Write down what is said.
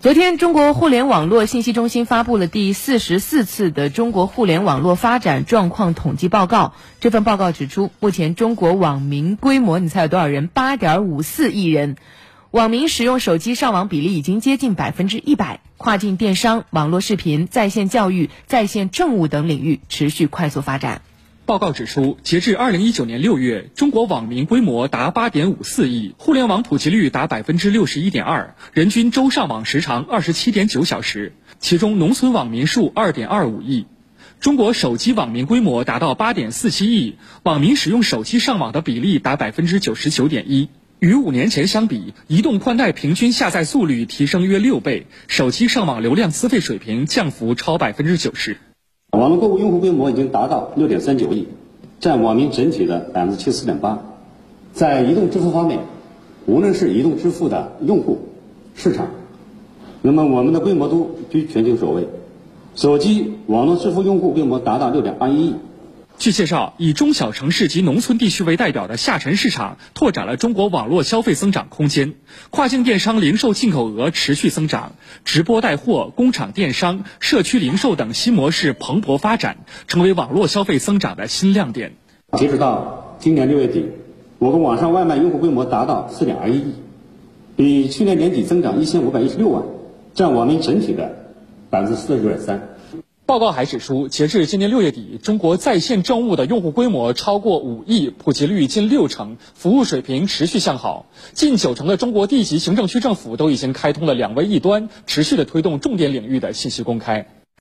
昨天，中国互联网络信息中心发布了第四十四次的中国互联网络发展状况统计报告。这份报告指出，目前中国网民规模，你猜有多少人？八点五四亿人。网民使用手机上网比例已经接近百分之一百。跨境电商、网络视频、在线教育、在线政务等领域持续快速发展。报告指出，截至二零一九年六月，中国网民规模达八点五四亿，互联网普及率达百分之六十一点二，人均周上网时长二十七点九小时，其中农村网民数二点二五亿。中国手机网民规模达到八点四七亿，网民使用手机上网的比例达百分之九十九点一。与五年前相比，移动宽带平均下载速率提升约六倍，手机上网流量资费水平降幅超百分之九十。网络购物用户规模已经达到六点三九亿，占网民整体的百分之七十四点八。在移动支付方面，无论是移动支付的用户市场，那么我们的规模都居全球首位。手机网络支付用户规模达到六点二一亿。据介绍，以中小城市及农村地区为代表的下沉市场，拓展了中国网络消费增长空间。跨境电商零售进口额持续增长，直播带货、工厂电商、社区零售等新模式蓬勃发展，成为网络消费增长的新亮点。截止到今年六月底，我国网上外卖用户规模达到四点二一亿，比去年年底增长一千五百一十六万，占网民整体的百分之四十点三。报告还指出，截至今年六月底，中国在线政务的用户规模超过五亿，普及率近六成，服务水平持续向好。近九成的中国地级行政区政府都已经开通了两微一端，持续的推动重点领域的信息公开。